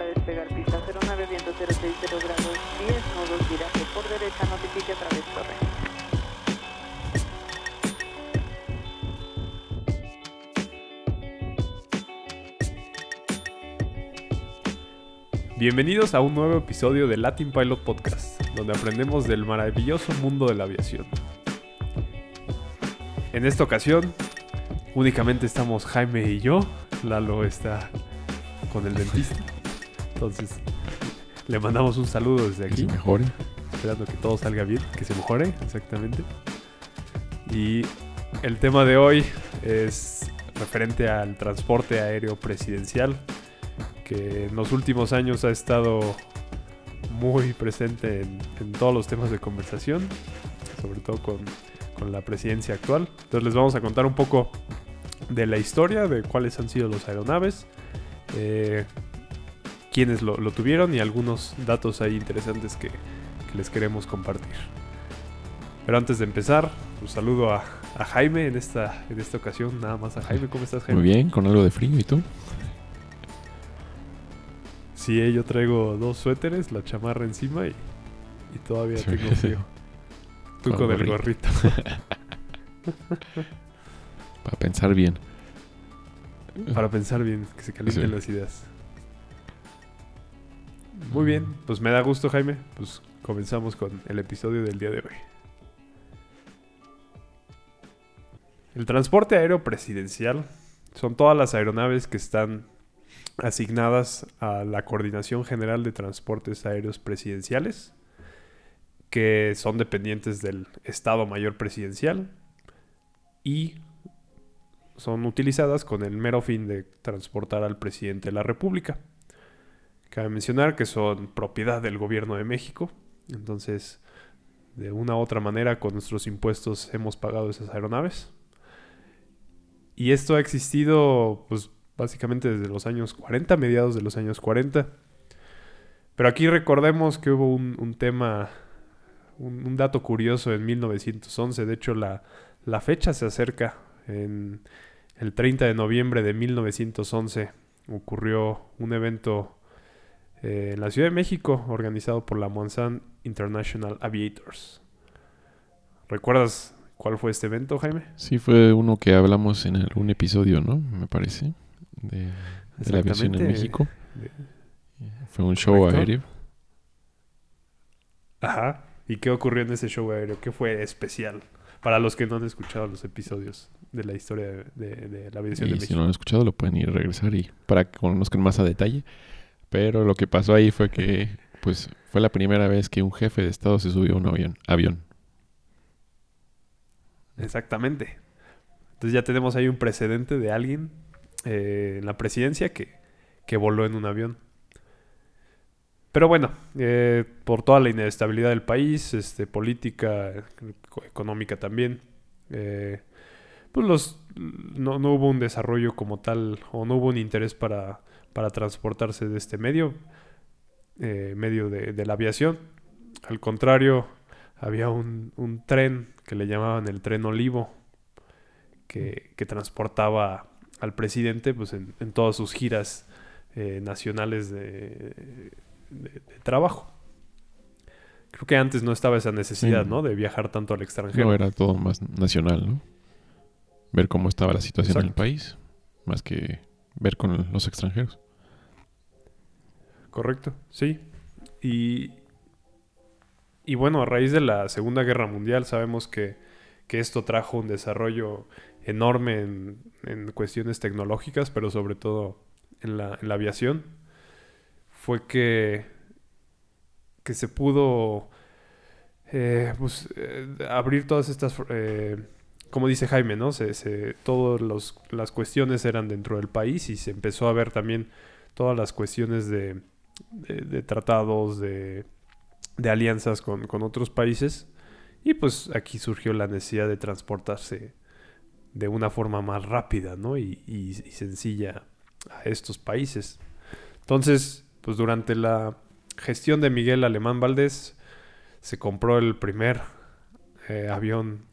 para despegar pista 09 viento 060 grados 10 nodos viraje por derecha notifique a través torre. Bienvenidos a un nuevo episodio de Latin Pilot Podcast, donde aprendemos del maravilloso mundo de la aviación. En esta ocasión, únicamente estamos Jaime y yo. Lalo está con el dentista. Entonces, le mandamos un saludo desde Que aquí, se mejore. esperando que todo salga bien, que se mejore, exactamente. Y el tema de hoy es referente al transporte aéreo presidencial, que en los últimos años ha estado muy presente en, en todos los temas de conversación, sobre todo con, con la presidencia actual. Entonces les vamos a contar un poco de la historia, de cuáles han sido los aeronaves, eh, quiénes lo, lo tuvieron y algunos datos ahí interesantes que, que les queremos compartir. Pero antes de empezar, un saludo a, a Jaime en esta, en esta ocasión, nada más a Jaime. ¿Cómo estás, Jaime? Muy bien, con algo de frío. ¿Y tú? Sí, eh, yo traigo dos suéteres, la chamarra encima y, y todavía Sí. tengo frío. Tú Con el gorrito. gorrito. Para pensar bien. Para pensar bien, que se calienten Sí. las ideas. Muy bien, pues me da gusto, Jaime. Pues comenzamos con el episodio del día de hoy. El transporte aéreo presidencial son todas las aeronaves que están asignadas a la Coordinación General de Transportes Aéreos Presidenciales, que son dependientes del Estado Mayor Presidencial y son utilizadas con el mero fin de transportar al presidente de la República. Cabe mencionar que son propiedad del gobierno de México, entonces de una u otra manera con nuestros impuestos hemos pagado esas aeronaves. Y esto ha existido pues básicamente desde los años 40, mediados de los años 40. Pero aquí recordemos que hubo un, tema, un, un dato curioso en 1911, de hecho la, la fecha se acerca en el 30 de noviembre de 1911 ocurrió un evento eh, en la Ciudad de México organizado por la Monsanto International Aviators. ¿Recuerdas cuál fue este evento, Jaime? Sí, fue uno que hablamos en algún episodio, ¿no? Me parece. De, de la aviación en. México. De- Fue un show Correcto. aéreo. Ajá. ¿Y qué ocurrió en ese show aéreo? ¿Qué fue especial? Para los que no han escuchado los episodios de la historia de, de- de la aviación Y de si México. no lo han escuchado, lo pueden ir a regresar y para que conozcan más a detalle. Pero lo que pasó ahí fue que, pues, fue la primera vez que un jefe de Estado se subió a un avión. avión. Exactamente. Entonces ya tenemos ahí un precedente de alguien eh, en la presidencia que, que voló en un avión. Pero bueno, eh, por toda la inestabilidad del país, este, política, eco- económica también, eh, pues los, no, no hubo un desarrollo como tal o no hubo un interés para, para transportarse de este medio, eh, medio de, de la aviación. Al contrario, había un, un tren que le llamaban el tren Olivo, que, que transportaba al presidente pues, en, en todas sus giras eh, nacionales de, de- de trabajo. Creo que antes no estaba esa necesidad, Sí. ¿no? De viajar tanto al extranjero. No era todo más nacional, ¿no? Ver cómo estaba la situación en el Exacto. país, más que ver con los extranjeros. Correcto, sí. Y, y bueno, a raíz de la Segunda Guerra Mundial sabemos que, que esto trajo un desarrollo enorme en, en cuestiones tecnológicas, pero sobre todo en la, en la aviación. Fue que, que se pudo eh, pues, eh, abrir todas estas, eh, como dice Jaime, ¿no? Se, se, todas las cuestiones eran dentro del país y se empezó a ver también todas las cuestiones de, tratados, de, de alianzas con, con otros países. Y pues aquí surgió la necesidad de transportarse de una forma más rápida ¿no? y sencilla a estos países. Entonces, pues durante la gestión de Miguel Alemán Valdés se compró el primer eh, avión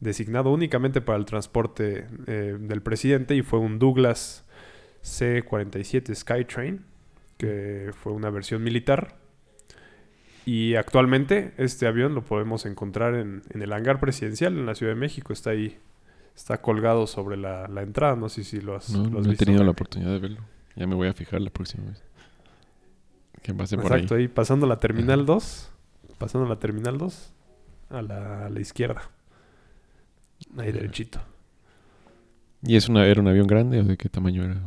designado únicamente para el transporte eh, del presidente y fue un Douglas C-47 Skytrain que fue una versión militar. Y actualmente este avión lo podemos encontrar en, en el hangar presidencial en la Ciudad de México. Está ahí, está colgado sobre la, la entrada. No sé si lo has, No, lo has no he visto. tenido la oportunidad de verlo. Ya me voy a fijar la próxima vez. Que pase por Exacto, ahí. ahí pasando la terminal 2. Pasando la terminal 2 a la, a la izquierda. Ahí derechito. ¿Y es una, era un avión grande o de qué tamaño era?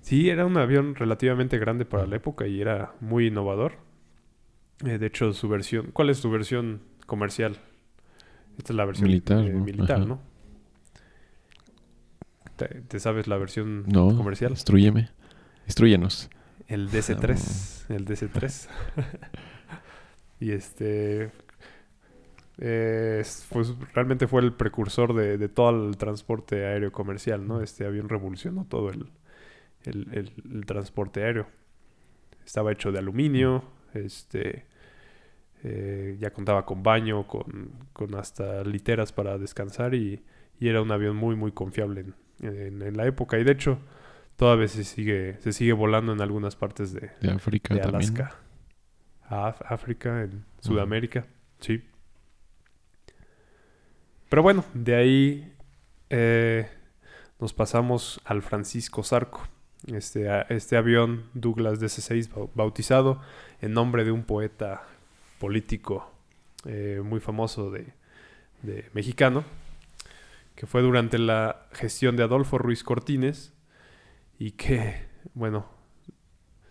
Sí, era un avión relativamente grande para la época y era muy innovador. Eh, de hecho, su versión... ¿Cuál es su versión comercial? Esta es la versión Militar, eh, ¿no? militar. ¿no? ¿Te, te sabes la versión No, comercial? instruyeme. Instruyenos. El DC-3. El DC-3. y este... eh, es- pues realmente fue el precursor de, de todo el transporte aéreo comercial, ¿no? Este avión revolucionó todo el, el- el- el transporte aéreo. Estaba hecho de aluminio, este... eh, ya contaba con baño, con, con hasta literas para descansar y, y era un avión muy muy confiable en, en- en la época. Y de hecho, todavía se sigue, se sigue volando en algunas partes de, De África de. Alaska a Af- África, en Sudamérica, sí. Pero bueno, de ahí eh, nos pasamos al Francisco Zarco, este, este avión Douglas DC-6 bau- bautizado en nombre de un poeta político eh, muy famoso de, mexicano, que fue durante la gestión de Adolfo Ruiz Cortines y que, bueno,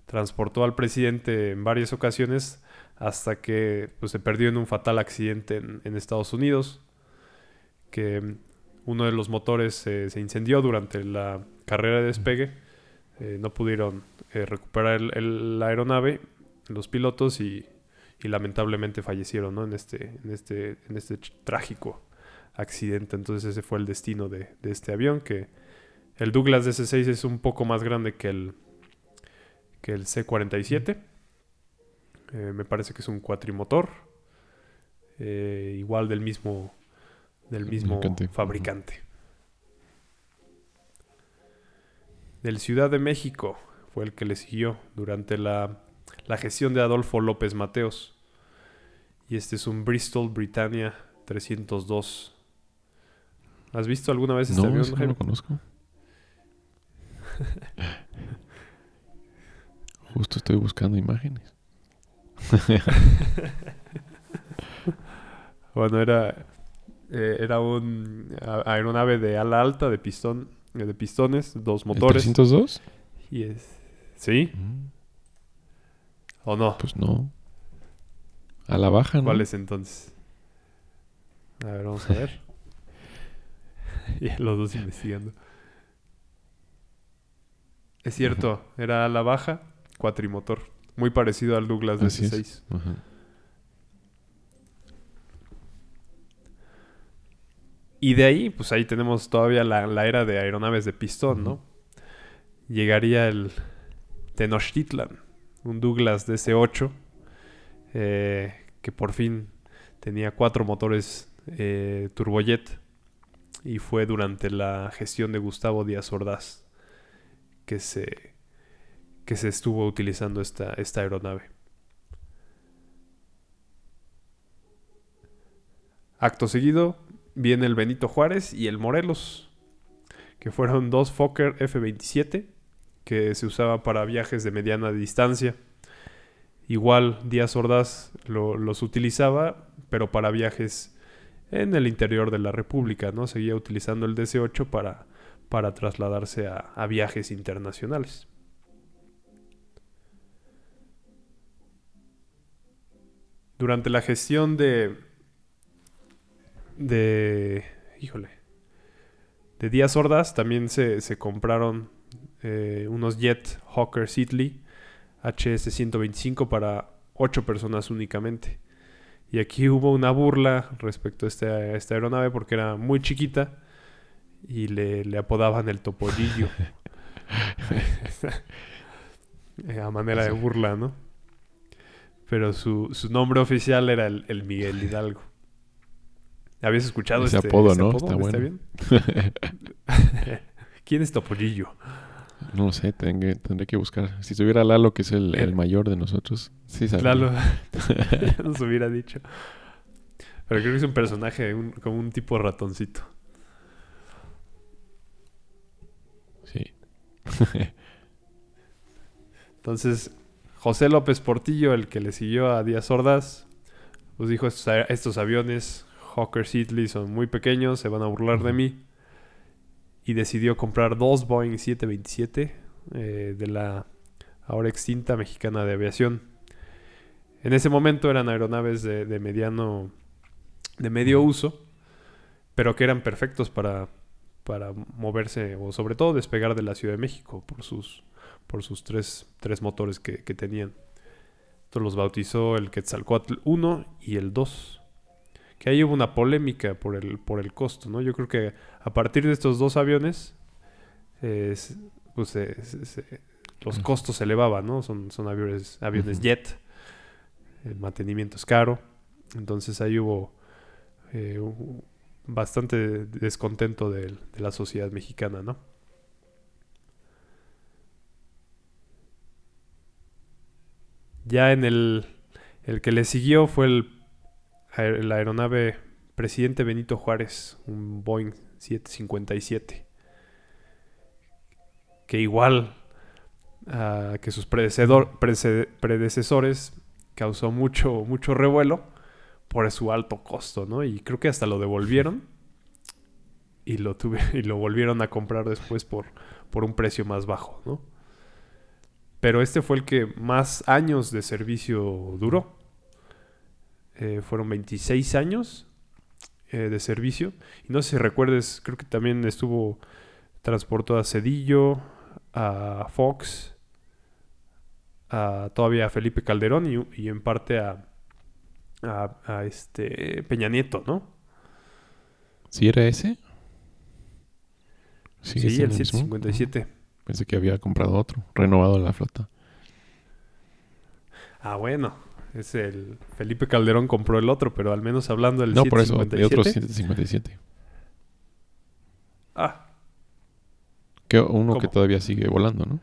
transportó al presidente en varias ocasiones hasta que pues, se perdió en un fatal accidente en, en Estados Unidos, que uno de los motores eh, se incendió durante la carrera de despegue, eh, no pudieron eh, recuperar el- el- la aeronave, los pilotos y, y lamentablemente fallecieron ¿no? en, este, en, este, en este trágico accidente. Entonces ese fue el destino de, de este avión, que el Douglas DC-6 es un poco más grande que el, que el C-47. Eh, me parece que es un cuatrimotor. igual del mismo, del mismo Fabricante. fabricante. Del Ciudad de México fue el que le siguió durante la, la gestión de Adolfo López Mateos. Y este es un Bristol Britannia 302. ¿Has visto alguna vez este No, avión, ese no lo conozco. Justo estoy buscando imágenes. Bueno, era, eh, era un a- aeronave de ala alta, de pistón, eh, de pistones, dos ¿El motores. 302? Y es, ¿Sí? Mm, ¿O no? Pues no. A la baja, ¿no? ¿Cuál es entonces? A ver, vamos a ver. y los dos investigando. Es cierto, era ala baja, cuatrimotor. Muy parecido al Douglas Así es. DC-6. Ajá. Y de ahí, pues ahí tenemos todavía la, la era de aeronaves de pistón, ¿no? Llegaría el Tenochtitlan, un Douglas DC-8, eh, que por fin tenía cuatro motores eh, turbojet y fue durante la gestión de Gustavo Díaz Ordaz que se, que se estuvo utilizando esta, esta aeronave. Acto seguido viene el Benito Juárez y el Morelos, que fueron dos Fokker F-27 que se usaba para viajes de mediana distancia. Igual Díaz Ordaz lo- los utilizaba, pero para viajes en el interior de la República, ¿no? Seguía utilizando el DC-8 para, para trasladarse a viajes internacionales. Durante la gestión de... de... híjole. De Díaz Ordaz también se, se compraron eh, unos Jet Hawker Sidley HS-125 para 8 personas únicamente. Y aquí hubo una burla respecto a esta, a esta aeronave porque era muy chiquita y le, le apodaban el topollillo. Eh, a manera de burla, ¿no? Pero su, su nombre oficial era el, el Miguel Hidalgo. ¿Habías escuchado Ese este apodo, este ¿no? apodo? Está bueno. bien? ¿Quién es Topollillo? No sé, tendré, tendré que buscar. Si estuviera Lalo, que es el, el Eh, mayor de nosotros, sí sabría. Lalo nos hubiera dicho. Pero creo que es un personaje, un- como un tipo ratoncito. Sí. Entonces, José López Portillo, el que le siguió a Díaz Ordaz, pues dijo, estos aviones Hawker Siddeley son muy pequeños, se van a burlar de mí. Y decidió comprar dos Boeing 727 eh, de la ahora extinta Mexicana de Aviación. En ese momento eran aeronaves de, de mediano, de medio uso, pero que eran perfectos para, para moverse o sobre todo despegar de la Ciudad de México por sus, por sus tres, tres motores que, que tenían. Entonces los bautizó el Quetzalcoatl 1 y el 2. Que ahí hubo una polémica por el, por el costo, ¿no? Yo creo que a partir de estos dos aviones, eh, pues se- se- se- los costos se elevaban, ¿no? Son, son aviones, aviones jet, el mantenimiento es caro. Entonces ahí hubo eh, bastante descontento de la sociedad mexicana, ¿no? Ya en el, el que le siguió fue el, la aeronave Presidente Benito Juárez, un Boeing 757. Que igual ah, que sus predecedor- predecesores causó mucho, mucho revuelo por su alto costo, ¿no? Y creo que hasta lo devolvieron y lo, tuve, y lo volvieron a comprar después por, por un precio más bajo, ¿no? Pero este fue el que más años de servicio duró. Eh, fueron 26 años eh, de servicio. Y no sé si recuerdes, creo que también estuvo transportó a Cedillo, a Fox, a todavía a Felipe Calderón y, y en parte a, a, a este Peña Nieto, ¿no? ¿Sí era ese? Sí, ¿Sigue siendo el mismo? 757. Pensé que había comprado otro, renovado la flota. Ah, bueno. Es el Felipe Calderón compró el otro, pero al menos hablando del no, por eso, de 757. otro 757. Ah, Que uno que todavía sigue volando, ¿no?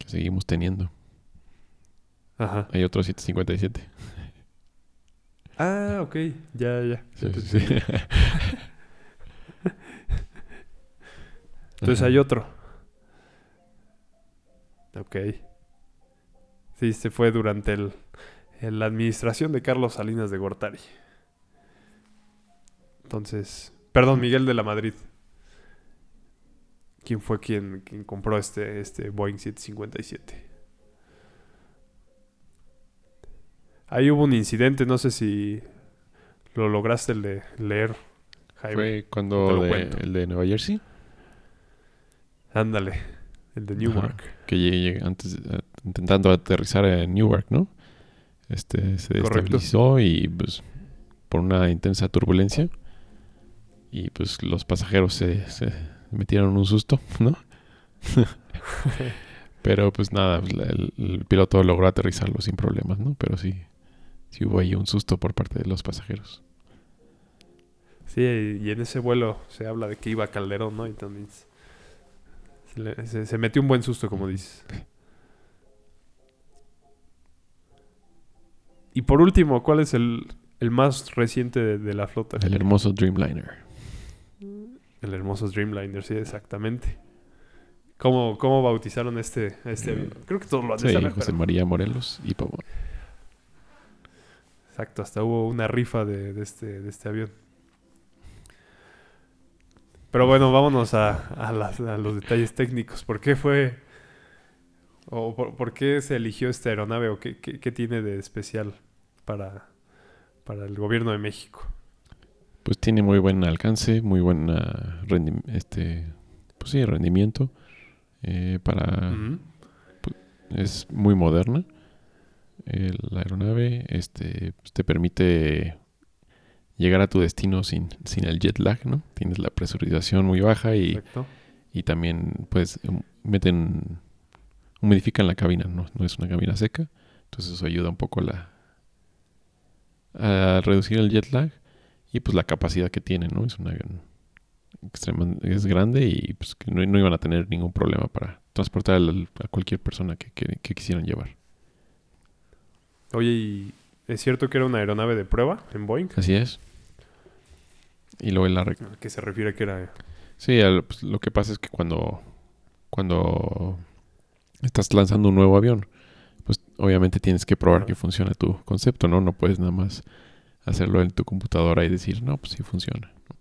Que seguimos teniendo. ajá. Hay otro 757. Ah, ok. Ya, ya. Sí, sí, sí. Entonces hay otro. Ok. Sí, se fue durante el, la administración de Carlos Salinas de Gortari. Entonces, perdón, Miguel de la Madrid. ¿Quién fue quien, quien compró este, este Boeing 757? Ahí hubo un incidente, no sé si lo lograste le- leer, Jaime. Fue cuando de- el de Nueva Jersey, Ándale, el de Newark. que llegué antes eh, intentando aterrizar en Newark, ¿no? Este se Correcto. destabilizó y pues por una intensa turbulencia y pues los pasajeros se, se metieron un susto, ¿no? Pero pues nada, el, el piloto logró aterrizarlo sin problemas, ¿no? Pero sí, sí hubo ahí un susto por parte de los pasajeros. Sí, y en ese vuelo se habla de que iba Calderón, ¿no? Se, le- se- se metió un buen susto, como dices. Y por último, ¿cuál es el, el más reciente de, de la flota? El hermoso Dreamliner. El hermoso Dreamliner, sí, exactamente. ¿Cómo, cómo bautizaron este, este avión? Creo que todos lo han Sí, José pero- María Morelos y Pavón. Exacto, hasta hubo una rifa de, de este, de este avión. Pero bueno, vámonos a, a las- a los detalles técnicos. ¿Por qué fue o por, por qué se eligió esta aeronave o qué, qué- qué tiene de especial para, para el gobierno de México? Pues tiene muy buen alcance, muy buen este, pues sí, rendimiento. eh, para Ujú. es muy moderna. Eh, la aeronave este, pues, te permite llegar a tu destino sin, sin el jet lag, ¿no? Tienes la presurización muy baja y, y también pues hum- meten humidifican la cabina, ¿no? No es una cabina seca. Entonces eso ayuda un poco a la a reducir el jet lag y pues la capacidad que tiene, ¿no? Es un avión extrema- es grande y pues que no, no iban a tener ningún problema para transportar a cualquier persona que, que- que quisieran llevar. Oye, ¿y es cierto que era una aeronave de prueba en Boeing? Así es. Y luego la, re- ¿A qué se refiere que era? Sí, al- pues, lo que pasa es que cuando, cuando estás lanzando un nuevo avión, pues obviamente tienes que probar que funciona tu concepto, ¿no? No puedes nada más hacerlo en tu computadora y decir, no, pues sí funciona. ¿no?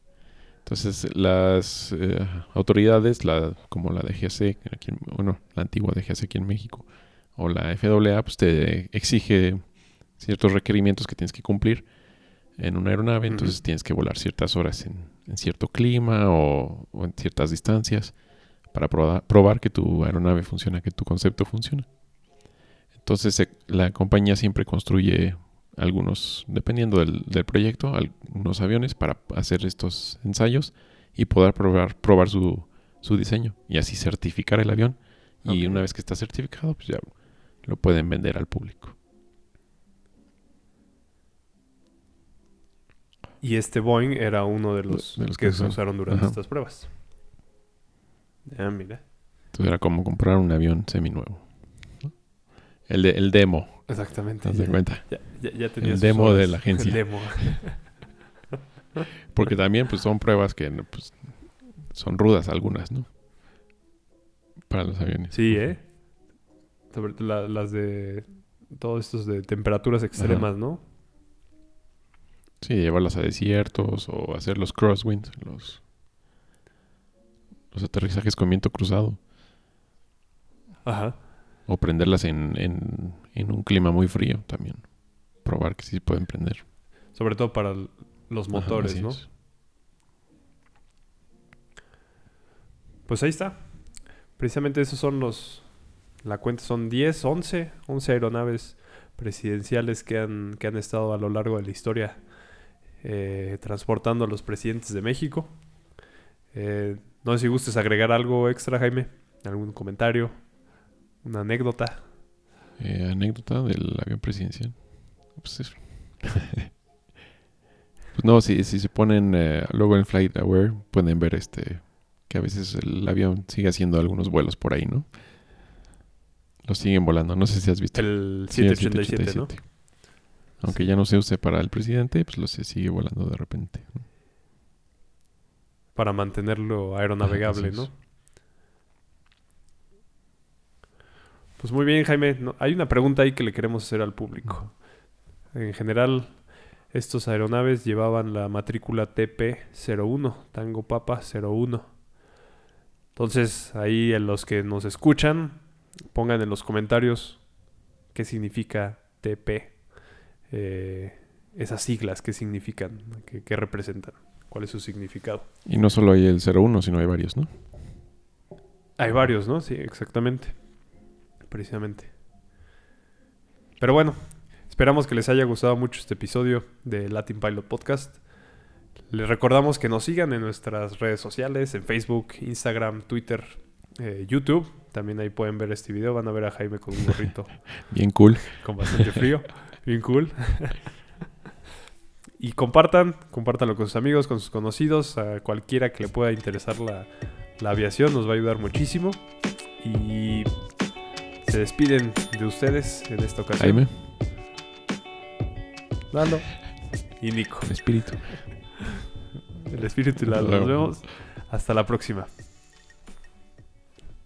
Entonces, las eh, autoridades, la, como la DGAC, aquí en- bueno, la antigua DGAC aquí en México, o la FAA, pues te exige ciertos requerimientos que tienes que cumplir en una aeronave, entonces tienes que volar ciertas horas en, en cierto clima o, o en ciertas distancias para proba- probar que tu aeronave funciona, que tu concepto funciona. Entonces se- la compañía siempre construye algunos, dependiendo del, del proyecto, algunos aviones para hacer estos ensayos y poder probar, probar su, su diseño y así certificar el avión. Y una vez que está certificado, pues ya lo pueden vender al público. Y este Boeing era uno de los, De los que que se usaron. durante Ajá. estas pruebas. Ah, mira. Entonces era como comprar un avión seminuevo. El, de, el demo, Exactamente. ¿te das cuenta? ya, ya- ya tenía El demo horas. de la agencia. El demo. Porque también pues son pruebas que pues, son rudas algunas, ¿no? Para los aviones. Sí, ¿eh? Sobre la- las de... Todos estos de temperaturas extremas, ¿no? Sí, llevarlas a desiertos o hacer los crosswinds, los, los aterrizajes con viento cruzado. Ajá. O prenderlas en, en, en un clima muy frío también. Probar que sí pueden prender. Sobre todo para los motores, ¿no? es. Pues ahí está. Precisamente esos son los... La cuenta son 10, 11, 11 aeronaves presidenciales que han, que han estado a lo largo de la historia eh, transportando a los presidentes de México. Eh, no sé si gustes agregar algo extra, Jaime. ¿Algún comentario? ¿Una anécdota? Eh, anécdota del avión presidencial. Pues, es- Pues no, si, si se ponen eh, luego en Flight Aware, pueden ver este que a veces el avión sigue haciendo algunos vuelos por ahí, ¿no? Los siguen volando. No sé si has visto. El Sí, el 787, ¿no? Aunque ya no se use para el presidente, pues lo se sigue volando de repente. Para mantenerlo aeronavegable, ¿no? es. Pues muy bien, Jaime. No, hay una pregunta ahí que le queremos hacer al público. En general, estos aeronaves llevaban la matrícula TP01, Tango Papa 01. Entonces, ahí en los que nos escuchan, pongan en los comentarios qué significa TP. Eh, esas siglas, qué significan, qué, qué representan, cuál es su significado. Y no solo hay el 01, sino hay varios, ¿no? Hay varios, ¿no? Sí, exactamente. Precisamente. Pero bueno, esperamos que les haya gustado mucho este episodio de Latin Pilot Podcast. Les recordamos que nos sigan en nuestras redes sociales, en Facebook, Instagram, Twitter, eh, YouTube. También ahí pueden ver este video. Van a ver a Jaime con un gorrito Bien cool. con bastante frío. Bien cool. y compartan, compártanlo con sus amigos, con sus conocidos, a cualquiera que le pueda interesar la, la aviación, nos va a ayudar muchísimo. Y se despiden de ustedes en esta ocasión. Jaime, Lalo y Nico. el espíritu. El espíritu y Lalo. Nos vemos. Hasta la próxima.